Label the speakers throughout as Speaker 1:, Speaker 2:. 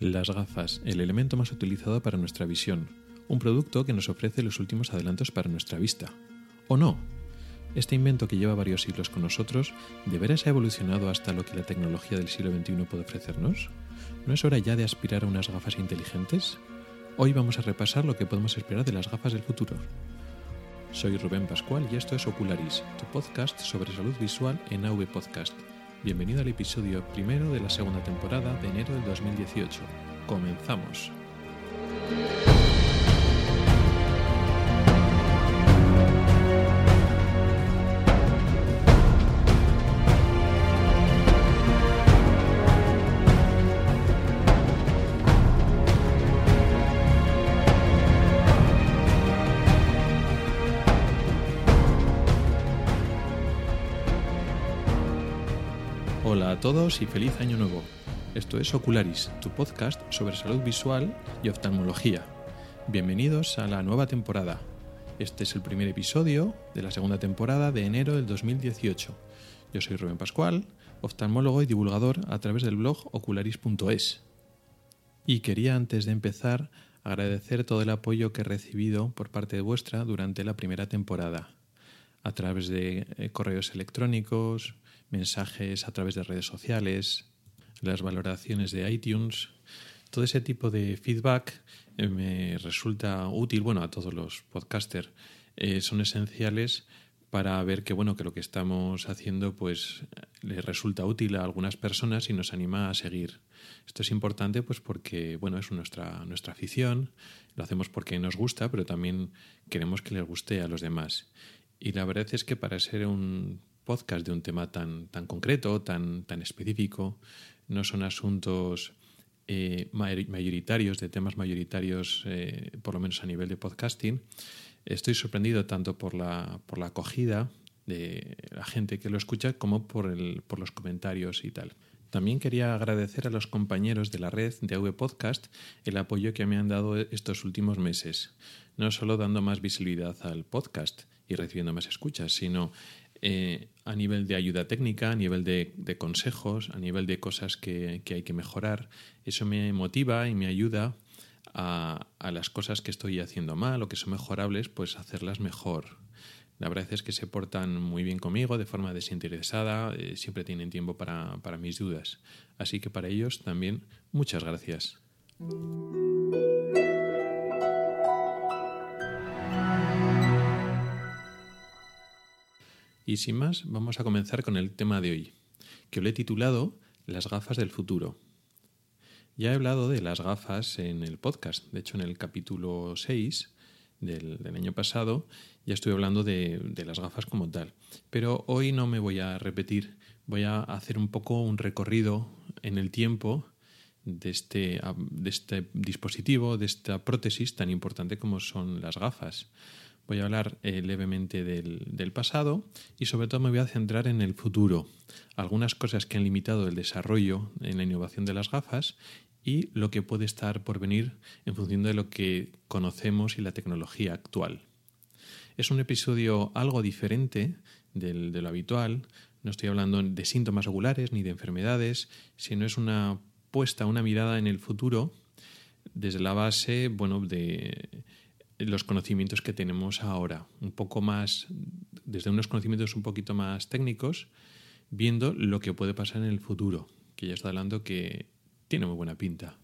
Speaker 1: Las gafas, el elemento más utilizado para nuestra visión, un producto que nos ofrece los últimos adelantos para nuestra vista. ¿O no? Este invento que lleva varios siglos con nosotros, ¿de veras ha evolucionado hasta lo que la tecnología del siglo XXI puede ofrecernos? ¿No es hora ya de aspirar a unas gafas inteligentes? Hoy vamos a repasar lo que podemos esperar de las gafas del futuro. Soy Rubén Pascual y esto es Ocularis, tu podcast sobre salud visual en AV Podcast Bienvenido al episodio primero de la segunda temporada de enero del 2018. Comenzamos. Todos y feliz año nuevo. Esto es Ocularis, tu podcast sobre salud visual y oftalmología. Bienvenidos a la nueva temporada. Este es el primer episodio de la segunda temporada de enero del 2018. Yo soy Rubén Pascual, oftalmólogo y divulgador a través del blog ocularis.es. Y quería antes de empezar agradecer todo el apoyo que he recibido por parte de vuestra durante la primera temporada, a través de eh, correos electrónicos, mensajes a través de redes sociales, las valoraciones de iTunes, todo ese tipo de feedback eh, me resulta útil, bueno, a todos los podcasters, eh, son esenciales para ver que bueno que lo que estamos haciendo pues le resulta útil a algunas personas y nos anima a seguir. Esto es importante pues porque bueno es nuestra nuestra afición, lo hacemos porque nos gusta, pero también queremos que les guste a los demás. Y la verdad es que para ser un podcast de un tema tan, tan concreto, tan, tan específico. No son asuntos eh, mayoritarios, de temas mayoritarios, eh, por lo menos a nivel de podcasting. Estoy sorprendido tanto por la, por la acogida de la gente que lo escucha como por, el, por los comentarios y tal. También quería agradecer a los compañeros de la red de AV Podcast el apoyo que me han dado estos últimos meses, no solo dando más visibilidad al podcast y recibiendo más escuchas, sino eh, a nivel de ayuda técnica, a nivel de, consejos, a nivel de cosas que, hay que mejorar. Eso me motiva y me ayuda a, las cosas que estoy haciendo mal o que son mejorables, pues hacerlas mejor. La verdad es que se portan muy bien conmigo de forma desinteresada, eh, siempre tienen tiempo para, para mis dudas. Así que para ellos también muchas gracias. Y sin más, vamos a comenzar con el tema de hoy, que lo he titulado Las gafas del futuro. Ya he hablado de las gafas en el podcast, de hecho en el capítulo 6 del, año pasado ya estoy hablando de, las gafas como tal, pero hoy no me voy a repetir, voy a hacer un poco un recorrido en el tiempo de este, de este dispositivo, de esta prótesis tan importante como son las gafas. Voy a hablar eh, levemente del, pasado y sobre todo me voy a centrar en el futuro. Algunas cosas que han limitado el desarrollo en la innovación de las gafas y lo que puede estar por venir en función de lo que conocemos y la tecnología actual. Es un episodio algo diferente del, de lo habitual. No estoy hablando de síntomas oculares ni de enfermedades, sino es una puesta, una mirada en el futuro desde la base, bueno, de los conocimientos que tenemos ahora, un poco más, desde unos conocimientos un poquito más técnicos, viendo lo que puede pasar en el futuro, que ya está hablando que tiene muy buena pinta.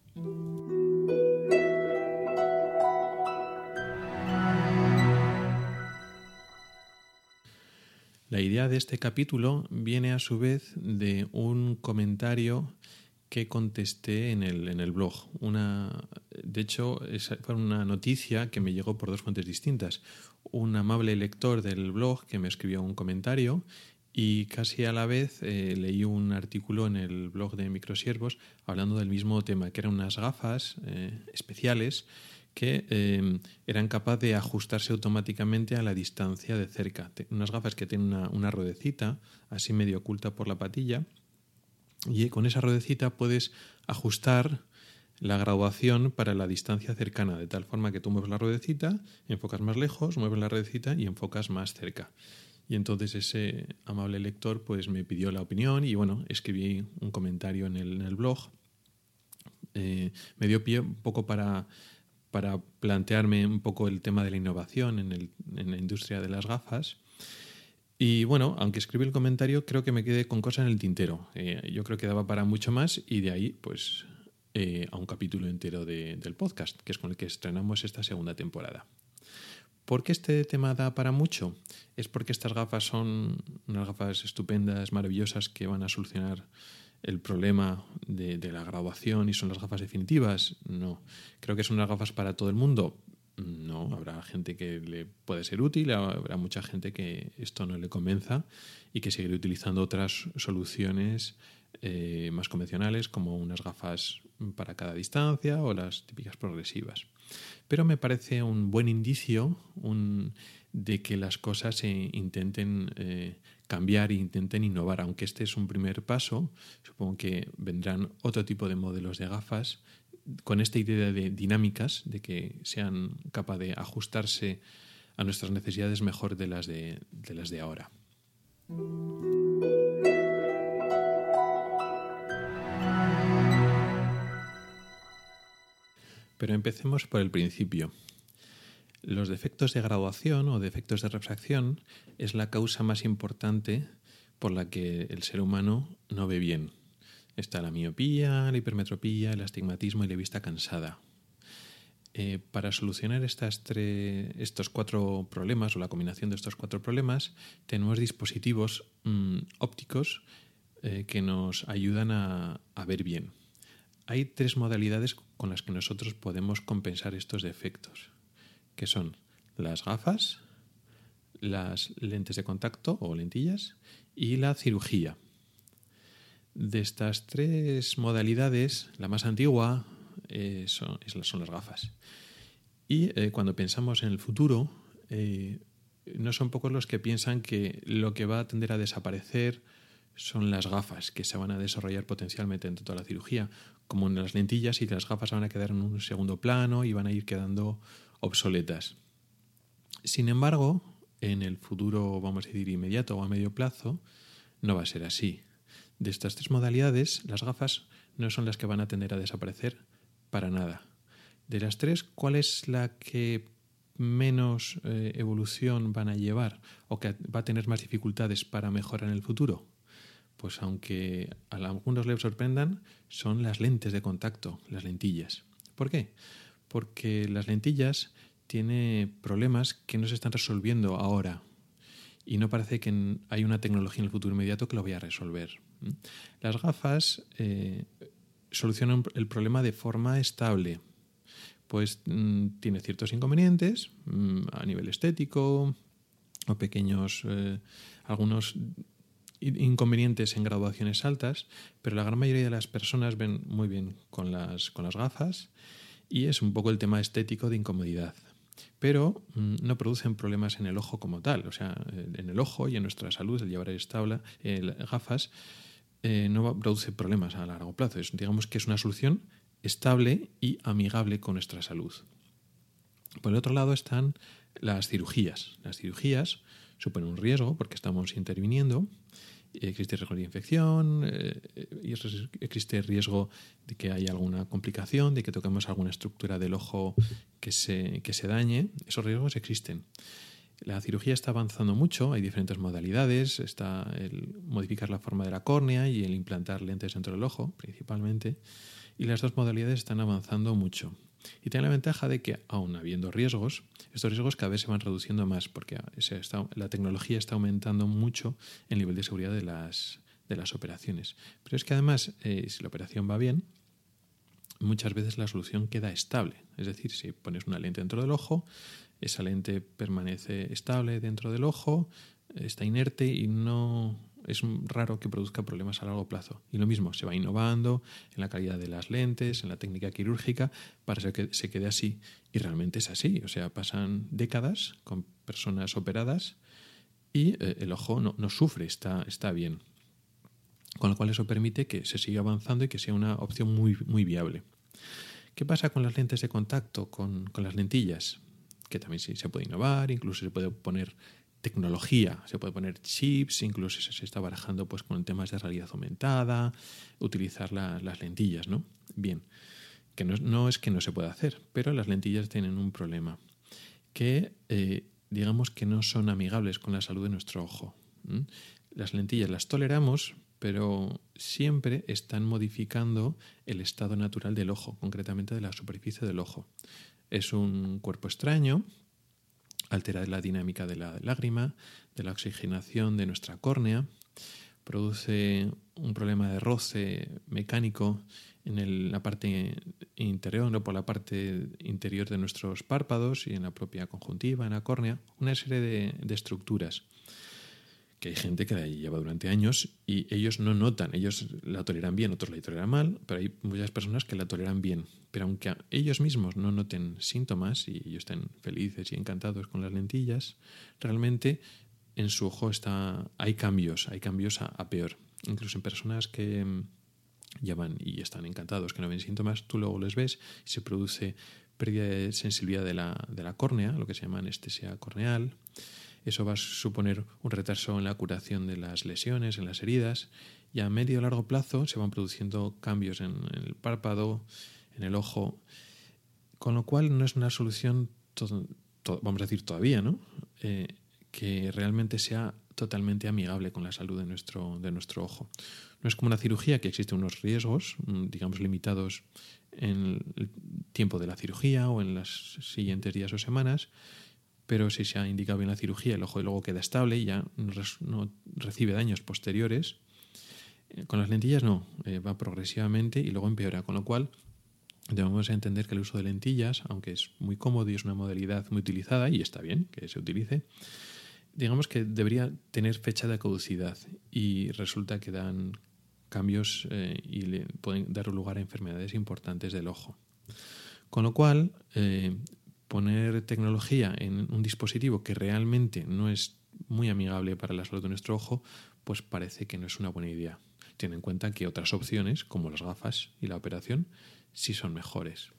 Speaker 1: La idea de este capítulo viene a su vez de un comentario que contesté en el, en el blog. Una, de hecho, fue una noticia que me llegó por dos fuentes distintas. Un amable lector del blog que me escribió un comentario y casi a la vez eh, leí un artículo en el blog de Microsiervos hablando del mismo tema, que eran unas gafas eh, especiales que eh, eran capaces de ajustarse automáticamente a la distancia de cerca. Unas gafas que tienen una, una ruedecita así medio oculta por la patilla y con esa ruedecita puedes ajustar la graduación para la distancia cercana, de tal forma que tú mueves la ruedecita, enfocas más lejos, mueves la ruedecita y enfocas más cerca. Y entonces ese amable lector pues me pidió la opinión y bueno, escribí un comentario en el, blog eh, me dio pie un poco para, para plantearme un poco el tema de la innovación en, el, en la industria de las gafas. Y bueno, aunque escribí el comentario, creo que me quedé con cosas en el tintero. Eh, yo creo que daba para mucho más y de ahí, pues, eh, a un capítulo entero del podcast, que es con el que estrenamos esta segunda temporada. ¿Por qué este tema da para mucho? ¿Es porque estas gafas son unas gafas estupendas, maravillosas, que van a solucionar el problema de, de, la graduación y son las gafas definitivas? No. Creo que son unas gafas para todo el mundo. No, habrá gente que le puede ser útil, habrá mucha gente que esto no le convenza y que seguirá utilizando otras soluciones eh, más convencionales como unas gafas para cada distancia o las típicas progresivas. Pero me parece un buen indicio de que las cosas se intenten eh, cambiar e intenten innovar. Aunque este es un primer paso, supongo que vendrán otro tipo de modelos de gafas con esta idea de dinámicas, de que sean capaces de ajustarse a nuestras necesidades mejor de las de, de las de ahora. Pero empecemos por el principio. Los defectos de graduación o defectos de refracción es la causa más importante por la que el ser humano no ve bien. Está la miopía, la hipermetropía, el astigmatismo y la vista cansada. Eh, para solucionar estos cuatro problemas o la combinación de estos cuatro problemas, tenemos dispositivos mm, ópticos eh, que nos ayudan a, a ver bien. Hay tres modalidades con las que nosotros podemos compensar estos defectos, que son las gafas, las lentes de contacto o lentillas y la cirugía. De estas tres modalidades, la más antigua eh, son, las gafas. Y eh, cuando pensamos en el futuro, eh, no son pocos los que piensan que lo que va a tender a desaparecer son las gafas, que se van a desarrollar potencialmente en toda la cirugía, como en las lentillas, y las gafas van a quedar en un segundo plano y van a ir quedando obsoletas. Sin embargo, en el futuro, vamos a decir, inmediato o a medio plazo, no va a ser así. De estas tres modalidades, las gafas no son las que van a tender a desaparecer para nada. De las tres, ¿cuál es la que menos eh, evolución van a llevar o que va a tener más dificultades para mejorar en el futuro? Pues aunque a algunos les sorprendan, son las lentes de contacto, las lentillas. ¿Por qué? Porque las lentillas tienen problemas que no se están resolviendo ahora y no parece que hay una tecnología en el futuro inmediato que lo vaya a resolver. Las gafas eh, solucionan el problema de forma estable. Pues mm, tiene ciertos inconvenientes mm, a nivel estético o pequeños, eh, algunos inconvenientes en graduaciones altas, pero la gran mayoría de las personas ven muy bien con las, con las gafas y es un poco el tema estético de incomodidad pero mm, no producen problemas en el ojo como tal. O sea, en el ojo y en nuestra salud, el llevar estable, gafas eh, no produce problemas a largo plazo. digamos que es una solución estable y amigable con nuestra salud. Por el otro lado están las cirugías. Las cirugías suponen un riesgo porque estamos interviniendo existe riesgo de infección, eh, existe riesgo de que haya alguna complicación, de que toquemos alguna estructura del ojo que se, que se dañe. Esos riesgos existen. La cirugía está avanzando mucho, hay diferentes modalidades, está el modificar la forma de la córnea y el implantar lentes dentro del ojo, principalmente, y las dos modalidades están avanzando mucho. Y tiene la ventaja de que, aun habiendo riesgos, estos riesgos cada vez se van reduciendo más porque la tecnología está aumentando mucho el nivel de seguridad de las, de las operaciones. Pero es que además, eh, si la operación va bien, muchas veces la solución queda estable. Es decir, si pones una lente dentro del ojo, esa lente permanece estable dentro del ojo, está inerte y no es raro que produzca problemas a largo plazo. Y lo mismo, se va innovando en la calidad de las lentes, en la técnica quirúrgica, para que se quede así. Y realmente es así. O sea, pasan décadas con personas operadas y eh, el ojo no, sufre, está, bien. Con lo cual eso permite que se siga avanzando y que sea una opción muy, viable. ¿Qué pasa con las lentes de contacto, con, con las lentillas? Que también se puede innovar, incluso se puede poner tecnología. Se puede poner chips, incluso se está barajando pues, con temas de realidad aumentada, utilizar las lentillas, ¿no? Bien. que no, es que no se pueda hacer, pero las lentillas tienen un problema, que eh, digamos que no son amigables con la salud de nuestro ojo. Las lentillas las toleramos, pero siempre están modificando el estado natural del ojo, concretamente de la superficie del ojo. Es un cuerpo extraño, altera la dinámica de la lágrima, de la oxigenación de nuestra córnea, produce un problema de roce mecánico en la parte interior, no por la parte interior de nuestros párpados y en la propia conjuntiva, en la córnea, una serie de, estructuras que hay gente que la lleva durante años y ellos no notan, ellos la toleran bien, otros la toleran mal, pero hay muchas personas que la toleran bien. Pero aunque ellos mismos no noten síntomas y ellos estén felices y encantados con las lentillas, realmente en su ojo está, hay cambios, hay cambios a peor. Incluso en personas que van y están encantados, que no ven síntomas, tú luego les ves y se produce pérdida de sensibilidad de la, de la córnea, lo que se llama anestesia corneal. Eso va a suponer un retraso en la curación de las lesiones, en las heridas, y a medio o largo plazo se van produciendo cambios en, el párpado, en el ojo, con lo cual no es una solución, vamos a decir todavía, ¿no? Eh, que realmente sea totalmente amigable con la salud de nuestro, de nuestro ojo. No es como una cirugía que existen unos riesgos, mm, digamos, limitados en el tiempo de la cirugía o en las siguientes días o semanas, pero si se ha indicado bien la cirugía, el ojo luego queda estable y ya no recibe daños posteriores. Eh, con las lentillas no, eh, va progresivamente y luego empeora, con lo cual debemos entender que el uso de lentillas, aunque es muy cómodo y es una modalidad muy utilizada, y está bien que se utilice, digamos que debería tener fecha de caducidad y resulta que dan cambios eh, y le pueden dar lugar a enfermedades importantes del ojo. Con lo cual, eh, poner tecnología en un dispositivo que realmente no es muy amigable para la salud de nuestro ojo, pues parece que no es una buena idea. Tiene en cuenta que otras opciones, como las gafas y la operación, sí son mejores.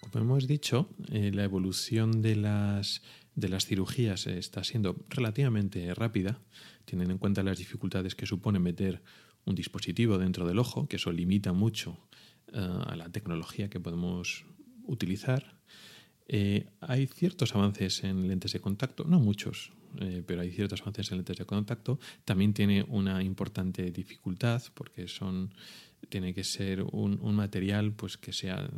Speaker 1: Como hemos dicho, eh, la evolución de las de las cirugías está siendo relativamente rápida, teniendo en cuenta las dificultades que supone meter un dispositivo dentro del ojo, que eso limita mucho eh, a la tecnología que podemos utilizar. Eh, hay ciertos avances en lentes de contacto, no muchos, eh, pero hay ciertos avances en lentes de contacto. También tiene una importante dificultad porque son tiene que ser un, material pues que sea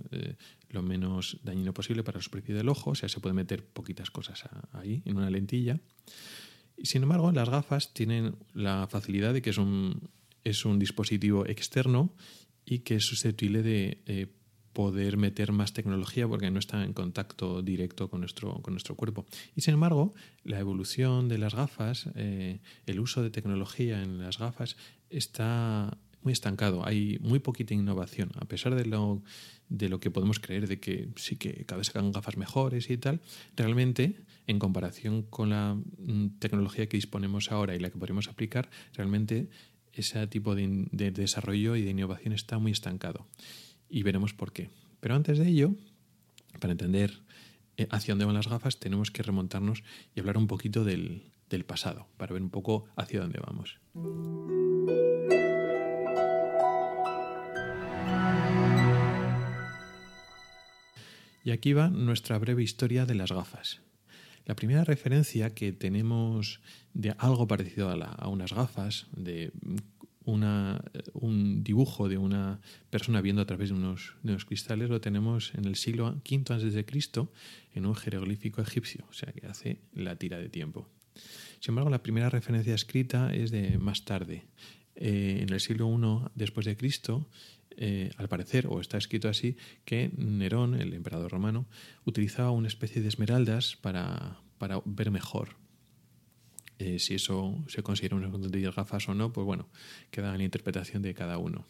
Speaker 1: lo menos dañino posible para la superficie del ojo, o sea, se puede meter poquitas cosas ahí en una lentilla. Sin embargo, las gafas tienen la facilidad de que es un, es un dispositivo externo y que es susceptible de eh, poder meter más tecnología porque no está en contacto directo con nuestro, con nuestro cuerpo. Y sin embargo, la evolución de las gafas, eh, el uso de tecnología en las gafas está muy estancado. Hay muy poquita innovación, a pesar de lo, de lo que podemos creer de que sí que cada vez sacan gafas mejores y tal. Realmente, en comparación con la mm, tecnología que disponemos ahora y la que podríamos aplicar, realmente ese tipo de, desarrollo y de innovación está muy estancado. Y veremos por qué. Pero antes de ello, para entender eh, hacia dónde van las gafas, tenemos que remontarnos y hablar un poquito del, del pasado, para ver un poco hacia dónde vamos. Y aquí va nuestra breve historia de las gafas. La primera referencia que tenemos de algo parecido a, unas gafas, de un dibujo de una persona viendo a través de unos, cristales, lo tenemos en el siglo V de Cristo en un jeroglífico egipcio, o sea que hace la tira de tiempo. Sin embargo, la primera referencia escrita es de más tarde. Eh, en el siglo I después de Cristo, eh, al parecer, o está escrito así, que Nerón, el emperador romano, utilizaba una especie de esmeraldas para, ver mejor. Eh, si eso se considera una de gafas o no, pues bueno, queda en la interpretación de cada uno.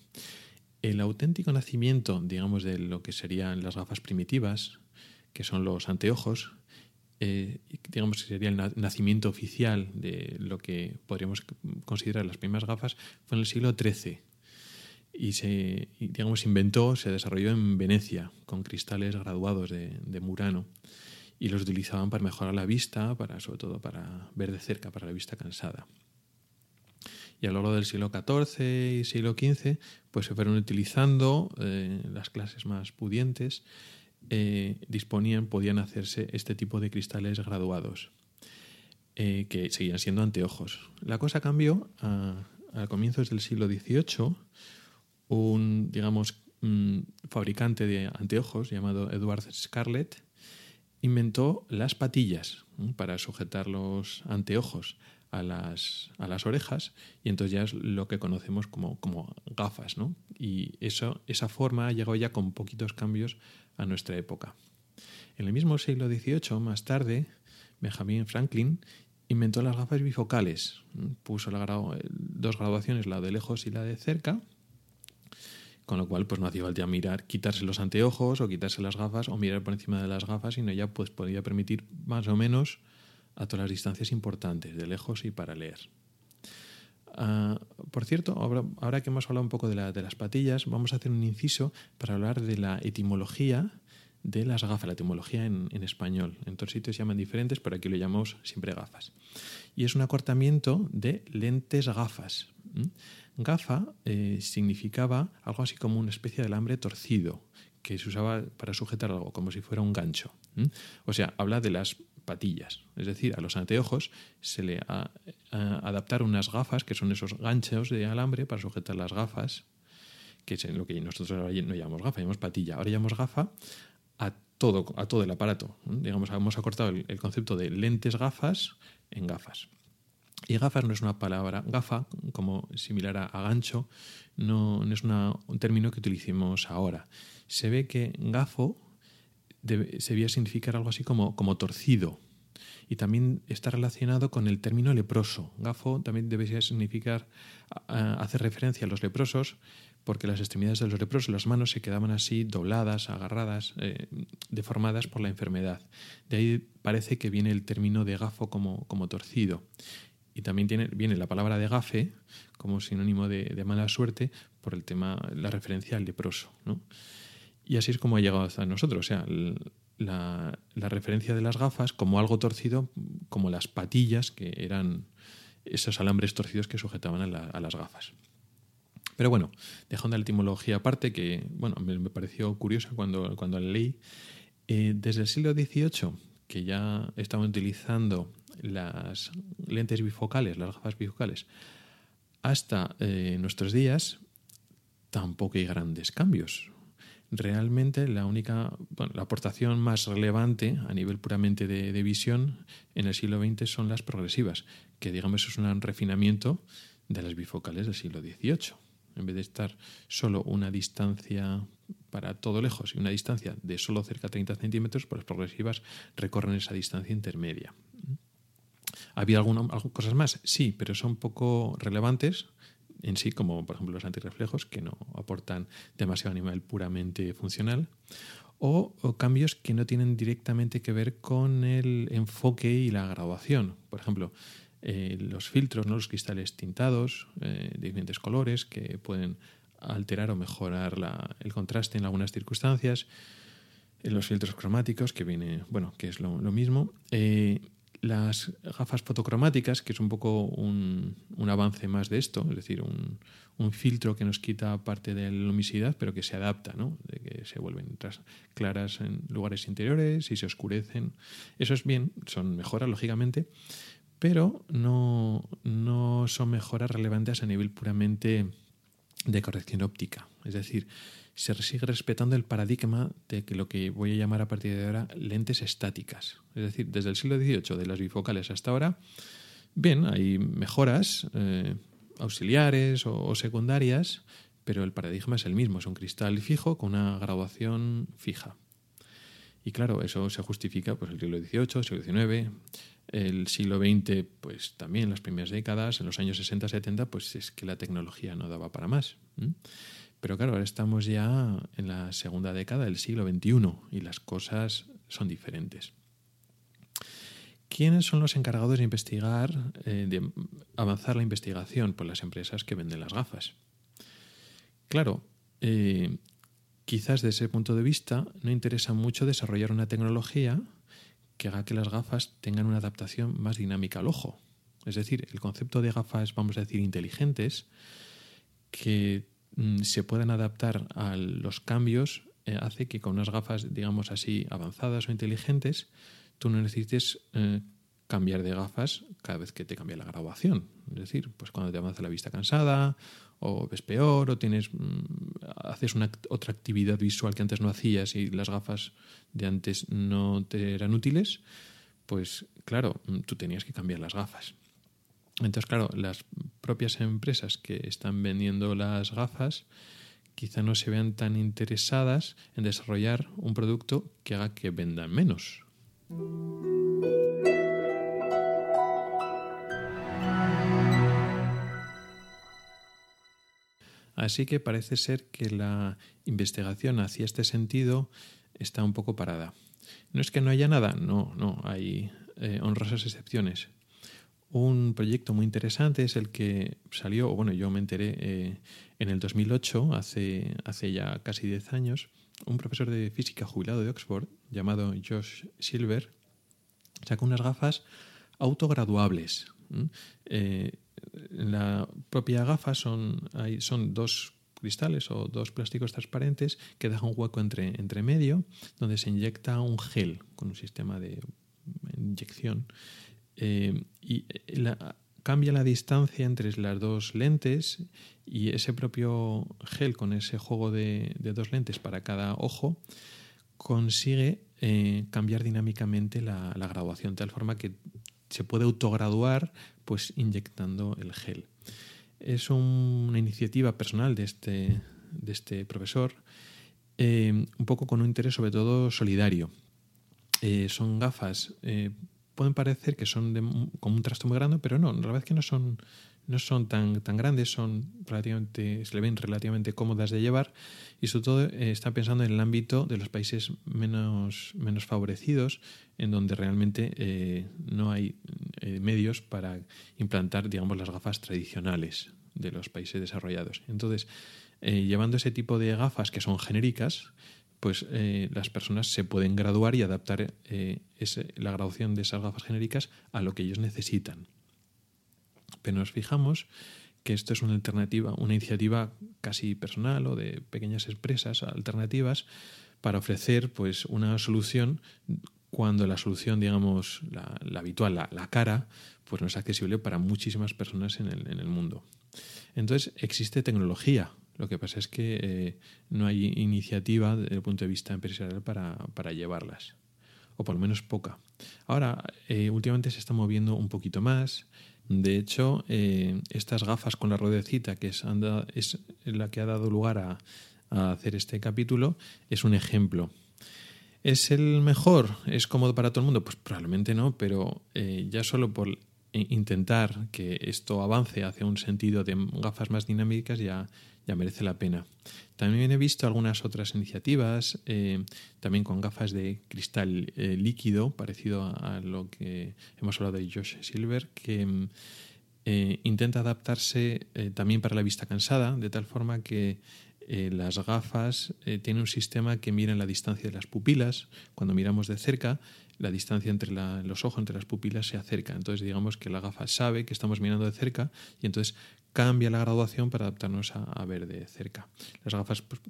Speaker 1: El auténtico nacimiento, digamos, de lo que serían las gafas primitivas, que son los anteojos, eh, digamos que sería el nacimiento oficial de lo que podríamos considerar las primeras gafas, fue en el siglo XIII y se inventó, se desarrolló en Venecia con cristales graduados de, Murano y los utilizaban para mejorar la vista, para sobre todo para ver de cerca, para la vista cansada. y a lo largo del siglo XIV y siglo XV pues se fueron utilizando eh, las clases más pudientes eh, disponían, podían hacerse este tipo de cristales graduados, eh, que seguían siendo anteojos. La cosa cambió a, comienzos del siglo XVIII. Un, digamos, fabricante de anteojos llamado Edward Scarlett inventó las patillas para sujetar los anteojos a las, a las orejas y entonces ya es lo que conocemos como, como gafas. ¿no? Y eso, esa forma ha llegado ya con poquitos cambios a nuestra época. En el mismo siglo XVIII, más tarde, Benjamin Franklin inventó las gafas bifocales. Puso dos graduaciones, la de lejos y la de cerca, con lo cual pues no hacía falta mirar, quitarse los anteojos o quitarse las gafas o mirar por encima de las gafas, sino ya pues podía permitir más o menos a todas las distancias importantes, de lejos y para leer. Ah, por cierto, ahora, que hemos hablado un poco de, las patillas, vamos a hacer un inciso para hablar de la etimología de las gafas, la etimología en, español. En todos sitios se llaman diferentes, pero aquí lo llamamos siempre gafas. Y es un acortamiento de lentes gafas. Gafa eh, significaba algo así como una especie de alambre torcido que se usaba para sujetar algo, como si fuera un gancho. O sea, habla de las patillas. Es decir, a los anteojos se le adaptaron unas gafas, que son esos ganchos de alambre para sujetar las gafas, que es lo que nosotros ahora no llamamos gafa, llamamos patilla. Ahora llamamos gafa a todo, a todo el aparato. Digamos, hemos acortado el, concepto de lentes gafas en gafas. Y gafas no es una palabra, gafa, como similar a, gancho, no, es un término que utilicemos ahora. Se ve que gafo se debía significar algo así como, como torcido. Y también está relacionado con el término leproso. Gafo también debería significar, hacer referencia a los leprosos, porque las extremidades de los leprosos, las manos, se quedaban así dobladas, agarradas, eh, deformadas por la enfermedad. De ahí parece que viene el término de gafo como, como torcido. Y también viene la palabra de gafe como sinónimo de, mala suerte por el tema, la referencia al leproso. Y así es como ha llegado hasta nosotros. O sea, la, referencia de las gafas como algo torcido, como las patillas, que eran esos alambres torcidos que sujetaban a, las gafas. Pero bueno, dejando la etimología aparte, que bueno, me, pareció curiosa cuando, cuando la leí, eh, desde el siglo XVIII, que ya estaban utilizando las lentes bifocales, las gafas bifocales, hasta eh, nuestros días, tampoco hay grandes cambios realmente la única, la aportación más relevante a nivel puramente de, visión en el siglo XX son las progresivas, que digamos es un refinamiento de las bifocales del siglo XVIII. En vez de estar solo una distancia para todo lejos y una distancia de solo cerca de 30 centímetros, pues las progresivas recorren esa distancia intermedia. ¿Había alguna, cosas más? Sí, pero son poco relevantes en sí, como por ejemplo los antirreflejos, que no aportan demasiado a nivel puramente funcional, o, cambios que no tienen directamente que ver con el enfoque y la graduación. Por ejemplo, eh, los filtros, ¿no? los cristales tintados eh, de diferentes colores que pueden alterar o mejorar el contraste en algunas circunstancias. Eh, los filtros cromáticos, que viene, bueno, que es lo, mismo las gafas fotocromáticas, que es un poco un, avance más de esto, es decir, un, filtro que nos quita parte de la luminosidad, pero que se adapta, ¿no? de que se vuelven claras en lugares interiores y se oscurecen. Eso es bien, son mejoras, lógicamente, pero no, no son mejoras relevantes a nivel puramente de corrección óptica. Es decir, se sigue respetando el paradigma de que lo que voy a llamar a partir de ahora lentes estáticas. Es decir, desde el siglo XVIII, de las bifocales hasta ahora, bien, hay mejoras eh, auxiliares o, secundarias, pero el paradigma es el mismo, es un cristal fijo con una graduación fija. Y claro, eso se justifica pues el siglo XVIII, siglo XIX, el siglo XX, pues también las primeras décadas, en los años 60, 70, pues es que la tecnología no daba para más. Pero claro, ahora estamos ya en la segunda década del siglo XXI y las cosas son diferentes. ¿Quiénes son los encargados de investigar, eh, de avanzar la investigación? Pues las empresas que venden las gafas. Claro, eh, quizás desde ese punto de vista no interesa mucho desarrollar una tecnología que haga que las gafas tengan una adaptación más dinámica al ojo. Es decir, el concepto de gafas, vamos a decir, inteligentes, que se puedan adaptar a los cambios, eh, hace que con unas gafas, digamos así, avanzadas o inteligentes, tú no necesites eh, cambiar de gafas cada vez que te cambia la graduación. Es decir, pues cuando te avanza la vista cansada, o ves peor, o tienes mm, haces una otra actividad visual que antes no hacías y las gafas de antes no te eran útiles, pues claro, mm, tú tenías que cambiar las gafas. Entonces, claro, las propias empresas que están vendiendo las gafas quizá no se vean tan interesadas en desarrollar un producto que haga que vendan menos. Así que parece ser que la investigación hacia este sentido está un poco parada. No es que no haya nada, no, no, hay eh, honrosas excepciones. Un proyecto muy interesante es el que salió, o bueno, yo me enteré eh, en el 2008, hace, hace ya casi 10 años, un profesor de física jubilado de Oxford, llamado Josh Silver, sacó unas gafas autograduables. Eh, la propia gafa son, hay, son dos cristales o dos plásticos transparentes que dejan un hueco entre, entre medio donde se inyecta un gel con un sistema de inyección eh, y eh, cambia la distancia entre las dos lentes y ese propio gel con ese juego de, dos lentes para cada ojo consigue eh, cambiar dinámicamente la, graduación de tal forma que se puede autograduar pues inyectando el gel. Es una iniciativa personal de este, de este profesor, un poco con un interés sobre todo solidario. son gafas pueden parecer que son de, como un trasto muy grande, pero no, la verdad es que no son, no son tan, tan grandes, son relativamente, se le ven relativamente cómodas de llevar y sobre todo eh, está pensando en el ámbito de los países menos, menos favorecidos, en donde realmente eh, no hay eh, medios para implantar, digamos, las gafas tradicionales de los países desarrollados. Entonces, llevando ese tipo de gafas que son genéricas, pues eh, las personas se pueden graduar y adaptar eh, la graduación de esas gafas genéricas a lo que ellos necesitan. Pero nos fijamos que esto es una alternativa, una iniciativa casi personal o de pequeñas empresas alternativas para ofrecer pues una solución cuando la solución, digamos, la, habitual, la, cara, pues no es accesible para muchísimas personas en el mundo. Entonces, existe tecnología lo que pasa es que eh, no hay iniciativa desde el punto de vista empresarial para, llevarlas, o por lo menos poca. Ahora, eh, últimamente se está moviendo un poquito más. De hecho, eh, estas gafas con la ruedecita, que es, la que ha dado lugar a, hacer este capítulo, es un ejemplo. ¿Es el mejor? ¿Es cómodo para todo el mundo? Pues probablemente no, pero ya solo por intentar que esto avance hacia un sentido de gafas más dinámicas ya, ya merece la pena. También he visto algunas otras iniciativas, eh, también con gafas de cristal eh, líquido, parecido a, lo que hemos hablado de Josh Silver, que mm, eh, intenta adaptarse también para la vista cansada, de tal forma que las gafas tienen un sistema que mira en la distancia de las pupilas. Cuando miramos de cerca, la distancia entre los ojos, entre las pupilas, se acerca. Entonces, digamos que la gafa sabe que estamos mirando de cerca y entonces cambia la graduación para adaptarnos a, ver de cerca. Las gafas pues,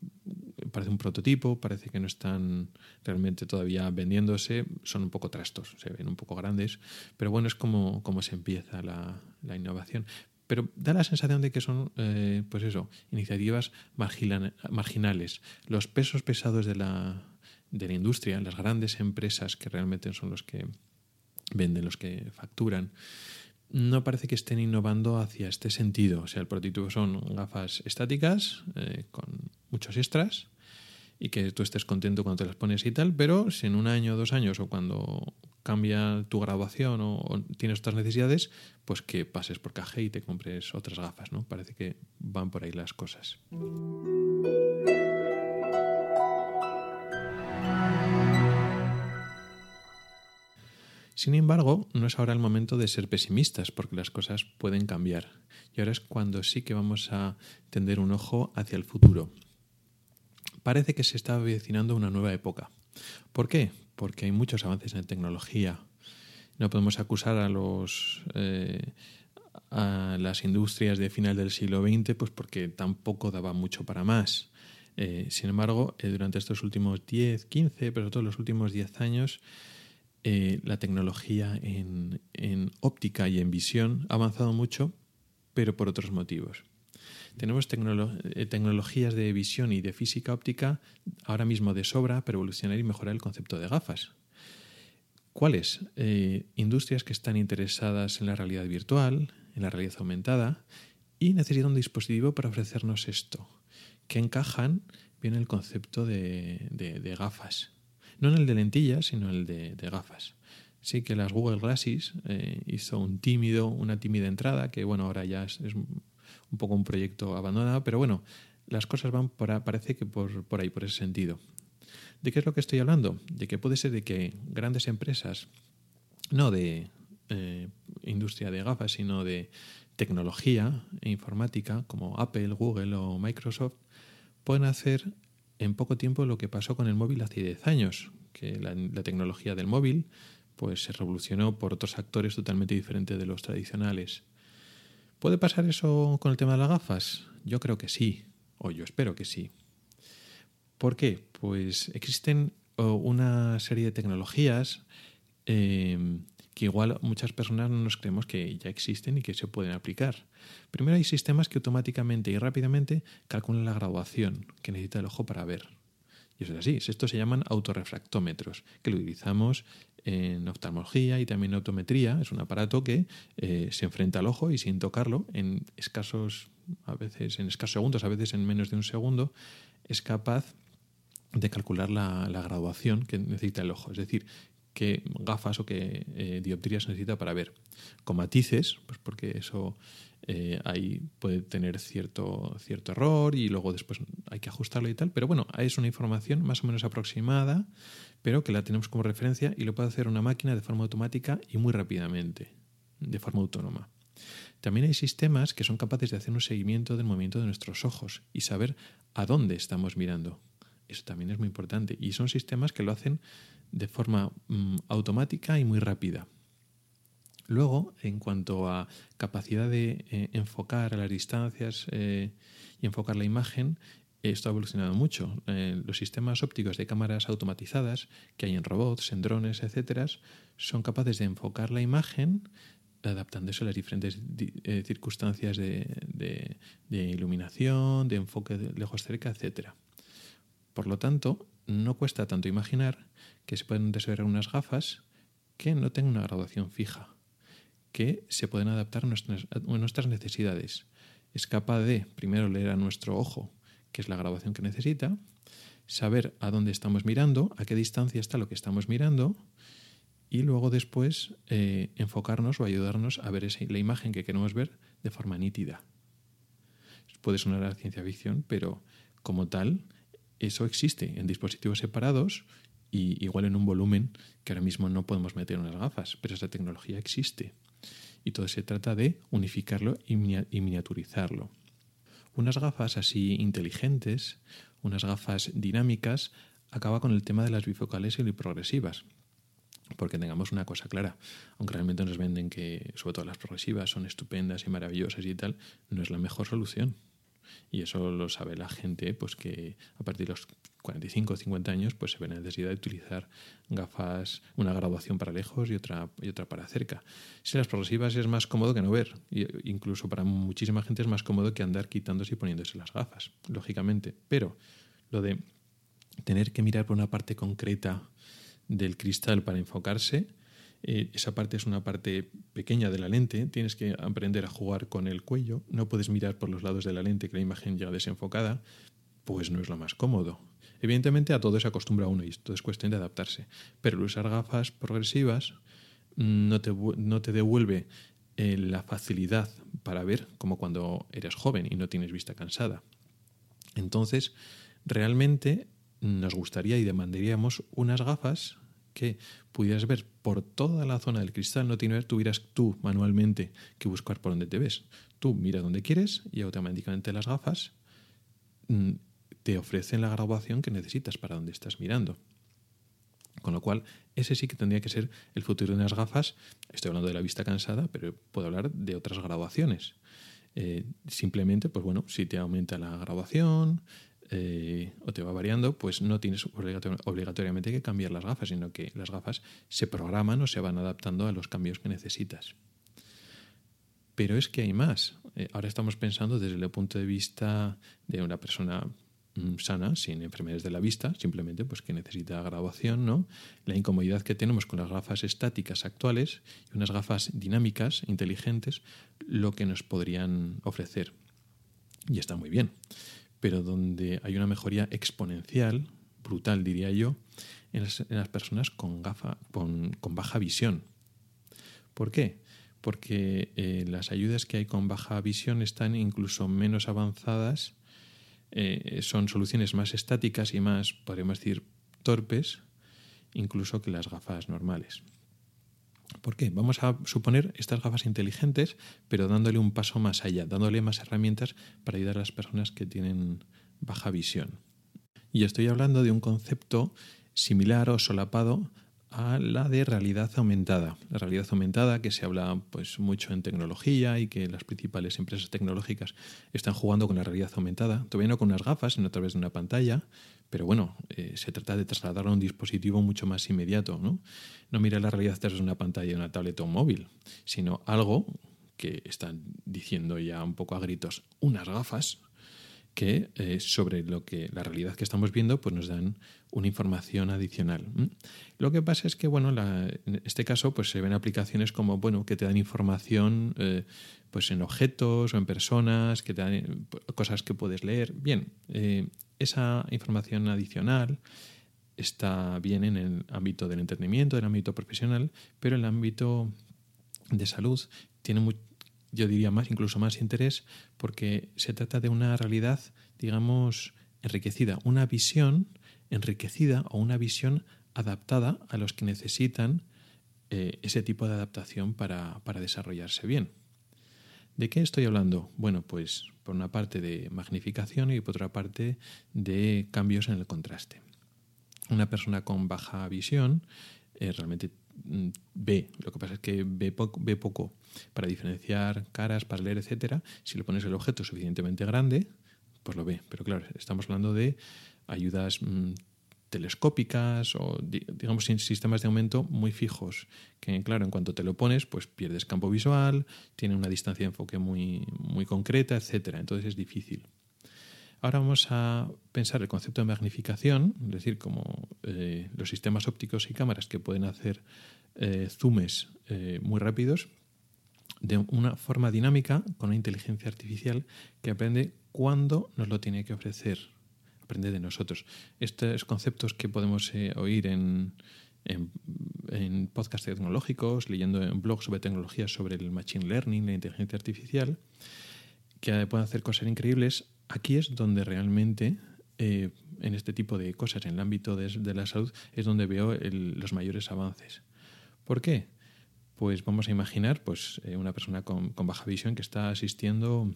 Speaker 1: parece un prototipo, parece que no están realmente todavía vendiéndose, son un poco trastos, se ven un poco grandes, pero bueno, es como, como se empieza la, innovación. Pero da la sensación de que son, eh, pues eso, iniciativas marginales. Los pesos pesados de la, de la industria, las grandes empresas que realmente son los que venden, los que facturan, no parece que estén innovando hacia este sentido. O sea, el prototipo son gafas estáticas eh, con muchos extras y que tú estés contento cuando te las pones y tal, pero si en un año, dos años o cuando cambia tu graduación o, tienes otras necesidades, pues que pases por caja y te compres otras gafas, ¿no? Parece que van por ahí las cosas. Sin embargo, no es ahora el momento de ser pesimistas porque las cosas pueden cambiar y ahora es cuando sí que vamos a tender un ojo hacia el futuro. Parece que se está avecinando una nueva época. ¿Por qué? Porque hay muchos avances en tecnología. No podemos acusar a los eh, a las industrias de final del siglo XX, pues porque tampoco daba mucho para más. Eh, sin embargo, eh, durante estos últimos 10, 15, pero todos los últimos 10 años, la tecnología en, óptica y en visión ha avanzado mucho, pero por otros motivos. Tenemos tecnologías de visión y de física óptica ahora mismo de sobra para evolucionar y mejorar el concepto de gafas. ¿Cuáles? Eh, industrias que están interesadas en la realidad virtual, en la realidad aumentada, y necesitan un dispositivo para ofrecernos esto, que encajan bien el concepto de, gafas. No en el de lentillas, sino el de, gafas. Sí que las Google Glasses eh, hizo un tímido, una tímida entrada, que bueno, ahora ya es, un poco un proyecto abandonado, pero bueno, las cosas van por, parece que por, por ahí, por ese sentido. ¿De qué es lo que estoy hablando? De que puede ser de que grandes empresas, no de eh, industria de gafas, sino de tecnología e informática, como Apple, Google o Microsoft, pueden hacer en poco tiempo lo que pasó con el móvil hace 10 años, que la, tecnología del móvil pues se revolucionó por otros actores totalmente diferentes de los tradicionales. ¿Puede pasar eso con el tema de las gafas? Yo creo que sí, o yo espero que sí. ¿Por qué? Pues existen una serie de tecnologías em, que igual muchas personas no nos creemos que ya existen y que se pueden aplicar. Primero hay sistemas que automáticamente y rápidamente calculan la graduación que necesita el ojo para ver. Y eso es así. Estos se llaman autorrefractómetros, que lo utilizamos en oftalmología y también en optometría. Es un aparato que eh, se enfrenta al ojo y sin tocarlo, en escasos, a veces en escasos segundos, a veces en menos de un segundo, es capaz de calcular la, graduación que necesita el ojo, es decir, qué gafas o qué eh, dioptrías necesita para ver. Con matices, pues porque eso eh, ahí puede tener cierto, cierto error y luego después hay que ajustarlo y tal, pero bueno, es una información más o menos aproximada, pero que la tenemos como referencia y lo puede hacer una máquina de forma automática y muy rápidamente, de forma autónoma. También hay sistemas que son capaces de hacer un seguimiento del movimiento de nuestros ojos y saber a dónde estamos mirando. Eso también es muy importante. Y son sistemas que lo hacen de forma mm, automática y muy rápida. Luego, en cuanto a capacidad de eh, enfocar a las distancias eh, y enfocar la imagen, esto ha evolucionado mucho. Eh, los sistemas ópticos de cámaras automatizadas que hay en robots, en drones, etcétera, son capaces de enfocar la imagen adaptándose a las diferentes circunstancias de, de, iluminación, de enfoque lejos cerca, etcétera. Por lo tanto, no cuesta tanto imaginar que se pueden desarrollar unas gafas que no tengan una graduación fija, que se pueden adaptar a nuestras, necesidades. Es capaz de, primero, leer a nuestro ojo, que es la graduación que necesita, saber a dónde estamos mirando, a qué distancia está lo que estamos mirando, y luego después eh, enfocarnos o ayudarnos a ver esa, la imagen que queremos ver de forma nítida. Puede sonar a ciencia ficción, pero como tal eso existe en dispositivos separados y igual en un volumen que ahora mismo no podemos meter en unas gafas, pero esa tecnología existe. Y todo se trata de unificarlo y, miniaturizarlo. Unas gafas así inteligentes, unas gafas dinámicas, acaba con el tema de las bifocales y progresivas. Porque tengamos una cosa clara, aunque realmente nos venden que sobre todo las progresivas son estupendas y maravillosas y tal, no es la mejor solución. Y eso lo sabe la gente, pues que a partir de los 45 o 50 años pues se ve la necesidad de utilizar gafas, una graduación para lejos y otra, y otra para cerca. Si las progresivas es más cómodo que no ver, y incluso para muchísima gente es más cómodo que andar quitándose y poniéndose las gafas, lógicamente. Pero lo de tener que mirar por una parte concreta del cristal para enfocarse, eh, esa parte es una parte pequeña de la lente, tienes que aprender a jugar con el cuello, no puedes mirar por los lados de la lente que la imagen llega desenfocada, pues no es lo más cómodo. Evidentemente a todo se acostumbra uno y esto es cuestión de adaptarse, pero usar gafas progresivas no te, no te devuelve eh, la facilidad para ver como cuando eres joven y no tienes vista cansada. Entonces, realmente nos gustaría y demandaríamos unas gafas que pudieras ver por toda la zona del cristal, no tuvieras tú manualmente que buscar por donde te ves. Tú mira donde quieres y automáticamente las gafas mm, te ofrecen la graduación que necesitas para donde estás mirando. Con lo cual, ese sí que tendría que ser el futuro de las gafas. Estoy hablando de la vista cansada, pero puedo hablar de otras graduaciones. Eh, simplemente, pues bueno, si te aumenta la graduación eh, o te va variando, pues no tienes obligatoriamente que cambiar las gafas, sino que las gafas se programan o se van adaptando a los cambios que necesitas. Pero es que hay más. Eh, ahora estamos pensando desde el punto de vista de una persona mm, sana, sin enfermedades de la vista, simplemente pues que necesita graduación, ¿no? La incomodidad que tenemos con las gafas estáticas actuales y unas gafas dinámicas, inteligentes, lo que nos podrían ofrecer. Y está muy bien. Pero donde hay una mejoría exponencial, brutal diría yo, en las, personas con, gafa, con baja visión. ¿Por qué? porque eh, las ayudas que hay con baja visión están incluso menos avanzadas, eh, son soluciones más estáticas y más, podríamos decir, torpes, incluso que las gafas normales. ¿Por qué? Vamos a suponer estas gafas inteligentes, pero dándole un paso más allá, dándole más herramientas para ayudar a las personas que tienen baja visión. Y estoy hablando de un concepto similar o solapado a la de realidad aumentada. La realidad aumentada que se habla pues mucho en tecnología y que las principales empresas tecnológicas están jugando con la realidad aumentada, todavía no con unas gafas, sino a través de una pantalla, pero bueno, eh, se trata de trasladarlo a un dispositivo mucho más inmediato, ¿no? No mira la realidad través de una pantalla, una tableta o un móvil, sino algo que están diciendo ya un poco a gritos, unas gafas que eh, sobre lo que la realidad que estamos viendo pues nos dan una información adicional. Lo que pasa es que bueno, en este caso pues se ven aplicaciones como bueno que te dan información eh, pues en objetos o en personas, que te dan eh, cosas que puedes leer. Bien, esa información adicional está bien en el ámbito del entretenimiento, en el ámbito profesional, pero el ámbito de salud tiene muy, yo diría más, incluso más interés, porque se trata de una realidad, digamos, enriquecida, una visión enriquecida o una visión adaptada a los que necesitan eh, ese tipo de adaptación para, para desarrollarse bien. ¿De qué estoy hablando? Bueno, pues por una parte de magnificación y por otra parte de cambios en el contraste. Una persona con baja visión eh, realmente ve, lo que pasa es que ve, ve poco para diferenciar caras, para leer, etcétera, si le pones el objeto suficientemente grande, pues lo ve. Pero claro, estamos hablando de ayudas mm, telescópicas o digamos sistemas de aumento muy fijos que claro en cuanto te lo pones pues pierdes campo visual tiene una distancia de enfoque muy muy concreta etcétera. Entonces es difícil ahora vamos a pensar el concepto de magnificación es decir como eh, los sistemas ópticos y cámaras que pueden hacer eh, zoomes eh, muy rápidos de una forma dinámica con una inteligencia artificial que aprende cuándo nos lo tiene que ofrecer, aprende de nosotros. Estos conceptos que podemos eh, oír en, en, podcasts tecnológicos, leyendo en blogs sobre tecnologías sobre el machine learning, la inteligencia artificial, que pueden hacer cosas increíbles, aquí es donde realmente eh, en este tipo de cosas, en el ámbito de, la salud, es donde veo los mayores avances. ¿Por qué? pues vamos a imaginar pues, eh, una persona con, baja visión que está asistiendo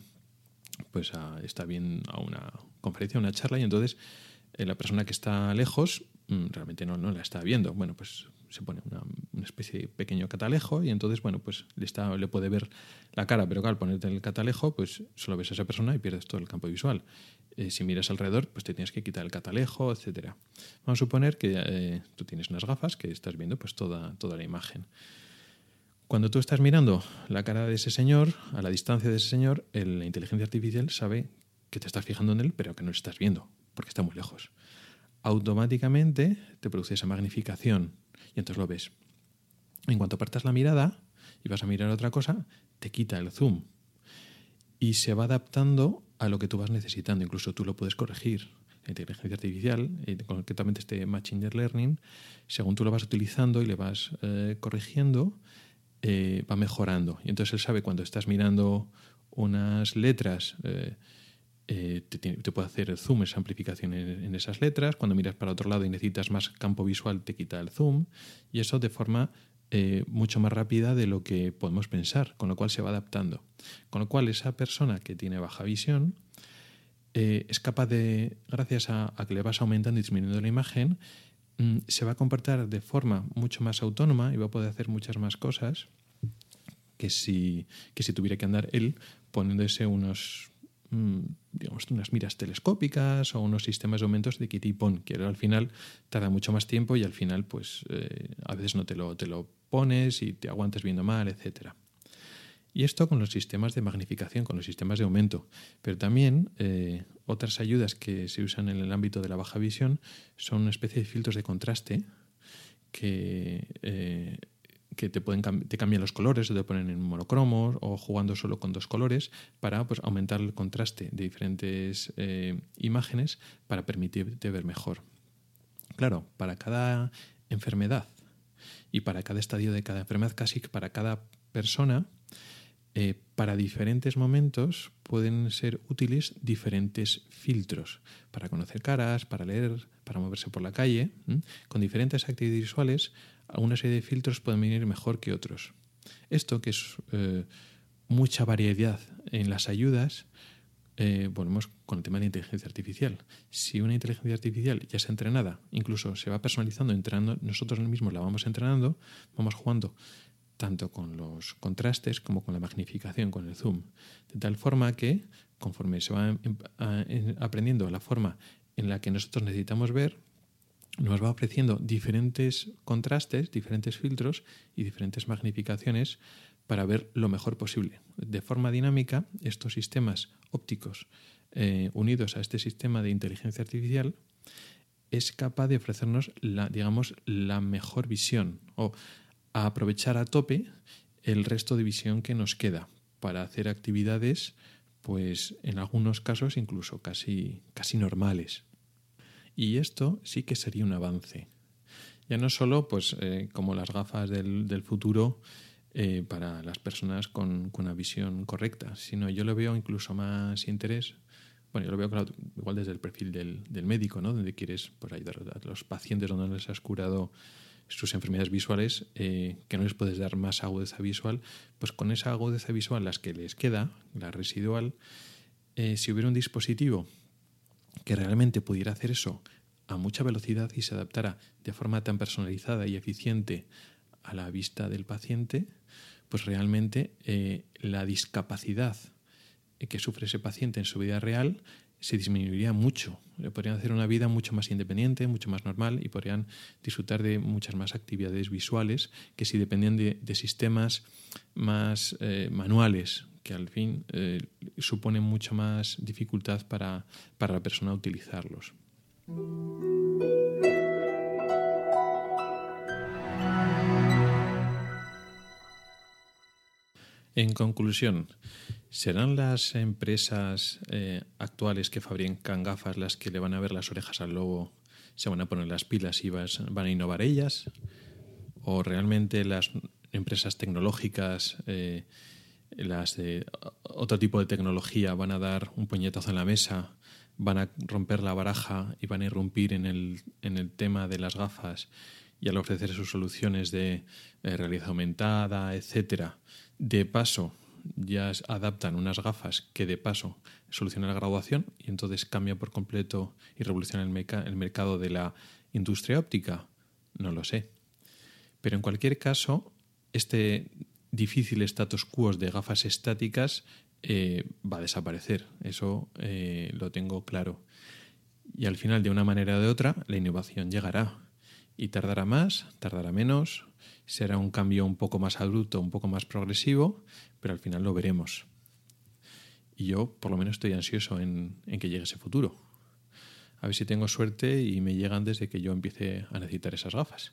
Speaker 1: pues está bien a una conferencia, a una charla, y entonces eh, la persona que está lejos mm, realmente no, no la está viendo. Bueno, pues se pone una, especie de pequeño catalejo y entonces, bueno, pues le, está, le puede ver la cara, pero claro, al ponerte el catalejo, pues solo ves a esa persona y pierdes todo el campo visual. Eh, si miras alrededor, pues te tienes que quitar el catalejo, etcétera. Vamos a suponer que tú tienes unas gafas que estás viendo pues toda, toda la imagen. Cuando tú estás mirando la cara de ese señor, a la distancia de ese señor, la inteligencia artificial sabe que te estás fijando en él, pero que no lo estás viendo, porque está muy lejos. Automáticamente te produce esa magnificación y entonces lo ves. En cuanto apartas la mirada y vas a mirar otra cosa, te quita el zoom y se va adaptando a lo que tú vas necesitando. Incluso tú lo puedes corregir. La inteligencia artificial, y concretamente este Machine Learning, según tú lo vas utilizando y le vas eh, corrigiendo, eh, va mejorando. Y entonces él sabe cuando estás mirando unas letras, eh, eh, te, puede hacer zoom, esa amplificación en, esas letras. Cuando miras para otro lado y necesitas más campo visual, te quita el zoom. Y eso de forma mucho más rápida de lo que podemos pensar, con lo cual se va adaptando. Con lo cual esa persona que tiene baja visión es capaz de, gracias a, que le vas aumentando y disminuyendo la imagen, mm, se va a comportar de forma mucho más autónoma y va a poder hacer muchas más cosas que si, que si tuviera que andar él poniéndose unos digamos, unas miras telescópicas o unos sistemas de aumentos de quita y pon, que al final tarda mucho más tiempo y al final pues eh, a veces no te lo, te lo pones y te aguantas viendo mal, etcétera. Y esto con los sistemas de magnificación, con los sistemas de aumento. Pero también eh, otras ayudas que se usan en el ámbito de la baja visión son una especie de filtros de contraste que, eh, que te, pueden, te cambian los colores o te ponen en monocromos o jugando solo con dos colores para pues, aumentar el contraste de diferentes eh, imágenes para permitirte ver mejor. Claro, para cada enfermedad y para cada estadio de cada enfermedad, casi para cada persona, eh, para diferentes momentos pueden ser útiles diferentes filtros para conocer caras, para leer, para moverse por la calle. Con diferentes actividades visuales, alguna serie de filtros pueden venir mejor que otros. Esto, que es eh, mucha variedad en las ayudas, eh, volvemos con el tema de inteligencia artificial. Si una inteligencia artificial ya está entrenada, incluso se va personalizando, entrenando, nosotros mismos la vamos entrenando, vamos jugando tanto con los contrastes como con la magnificación, con el zoom. De tal forma que, conforme se va em, aprendiendo la forma en la que nosotros necesitamos ver, nos va ofreciendo diferentes contrastes, diferentes filtros y diferentes magnificaciones para ver lo mejor posible. De forma dinámica, estos sistemas ópticos eh, unidos a este sistema de inteligencia artificial es capaz de ofrecernos la, digamos, la mejor visión o a aprovechar a tope el resto de visión que nos queda para hacer actividades, pues en algunos casos incluso casi, casi normales. Y esto sí que sería un avance. Ya no solo pues, eh, como las gafas del, futuro eh, para las personas con, una visión correcta, sino yo lo veo incluso más interés. Bueno, yo lo veo igual desde el perfil del, del médico, ¿no? Donde quieres pues, ayudar a los pacientes donde les has curado sus enfermedades visuales, eh, que no les puedes dar más agudeza visual, pues con esa agudeza visual, las que les queda, la residual, eh, si hubiera un dispositivo que realmente pudiera hacer eso a mucha velocidad y se adaptara de forma tan personalizada y eficiente a la vista del paciente, pues realmente eh, la discapacidad que sufre ese paciente en su vida real se disminuiría mucho. Podrían hacer una vida mucho más independiente, mucho más normal y podrían disfrutar de muchas más actividades visuales que si dependían de, sistemas más eh, manuales, que al fin eh, suponen mucho más dificultad para, para la persona utilizarlos. En conclusión, ¿serán las empresas eh, actuales que fabrican gafas las que le van a ver las orejas al lobo, se van a poner las pilas y van a innovar ellas? ¿O realmente las empresas tecnológicas, eh, las de otro tipo de tecnología, van a dar un puñetazo en la mesa, van a romper la baraja y van a irrumpir en el, en el tema de las gafas y al ofrecer sus soluciones de eh, realidad aumentada, etcétera? De paso, ya adaptan unas gafas que de paso solucionan la graduación y entonces cambia por completo y revoluciona el, mercado de la industria óptica. No lo sé. Pero en cualquier caso, este difícil status quo de gafas estáticas eh, va a desaparecer. Eso eh, lo tengo claro. Y al final, de una manera o de otra, la innovación llegará. Y tardará más, tardará menos, será un cambio un poco más adulto, un poco más progresivo, pero al final lo veremos. Y yo, por lo menos, estoy ansioso en, que llegue ese futuro. A ver si tengo suerte y me llegan desde que yo empiece a necesitar esas gafas.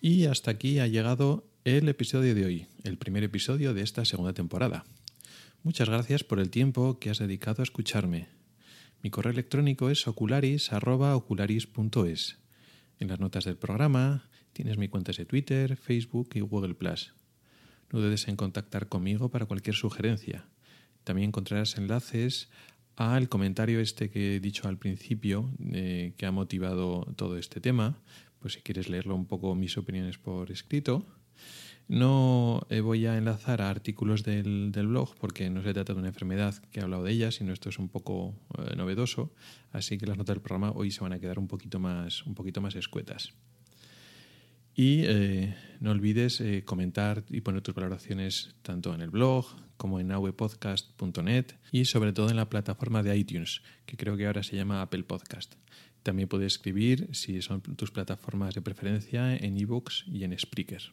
Speaker 1: Y hasta aquí ha llegado el episodio de hoy, el primer episodio de esta segunda temporada. Muchas gracias por el tiempo que has dedicado a escucharme. Mi correo electrónico es ocularis.ocularis.es. En las notas del programa tienes mi cuentas de Twitter, Facebook y Google ⁇ No dudes en contactar conmigo para cualquier sugerencia. También encontrarás enlaces al comentario este que he dicho al principio, eh, que ha motivado todo este tema, pues si quieres leerlo un poco mis opiniones por escrito. No eh, voy a enlazar a artículos del, blog porque no se trata de una enfermedad que he hablado de ella, sino esto es un poco eh, novedoso, así que las notas del programa hoy se van a quedar un poquito más, un poquito más escuetas. Y eh, no olvides comentar y poner tus valoraciones tanto en el blog como en awepodcast.net y sobre todo en la plataforma de iTunes, que creo que ahora se llama Apple Podcast. También puedes escribir, si son tus plataformas de preferencia, en ebooks y en Spreaker.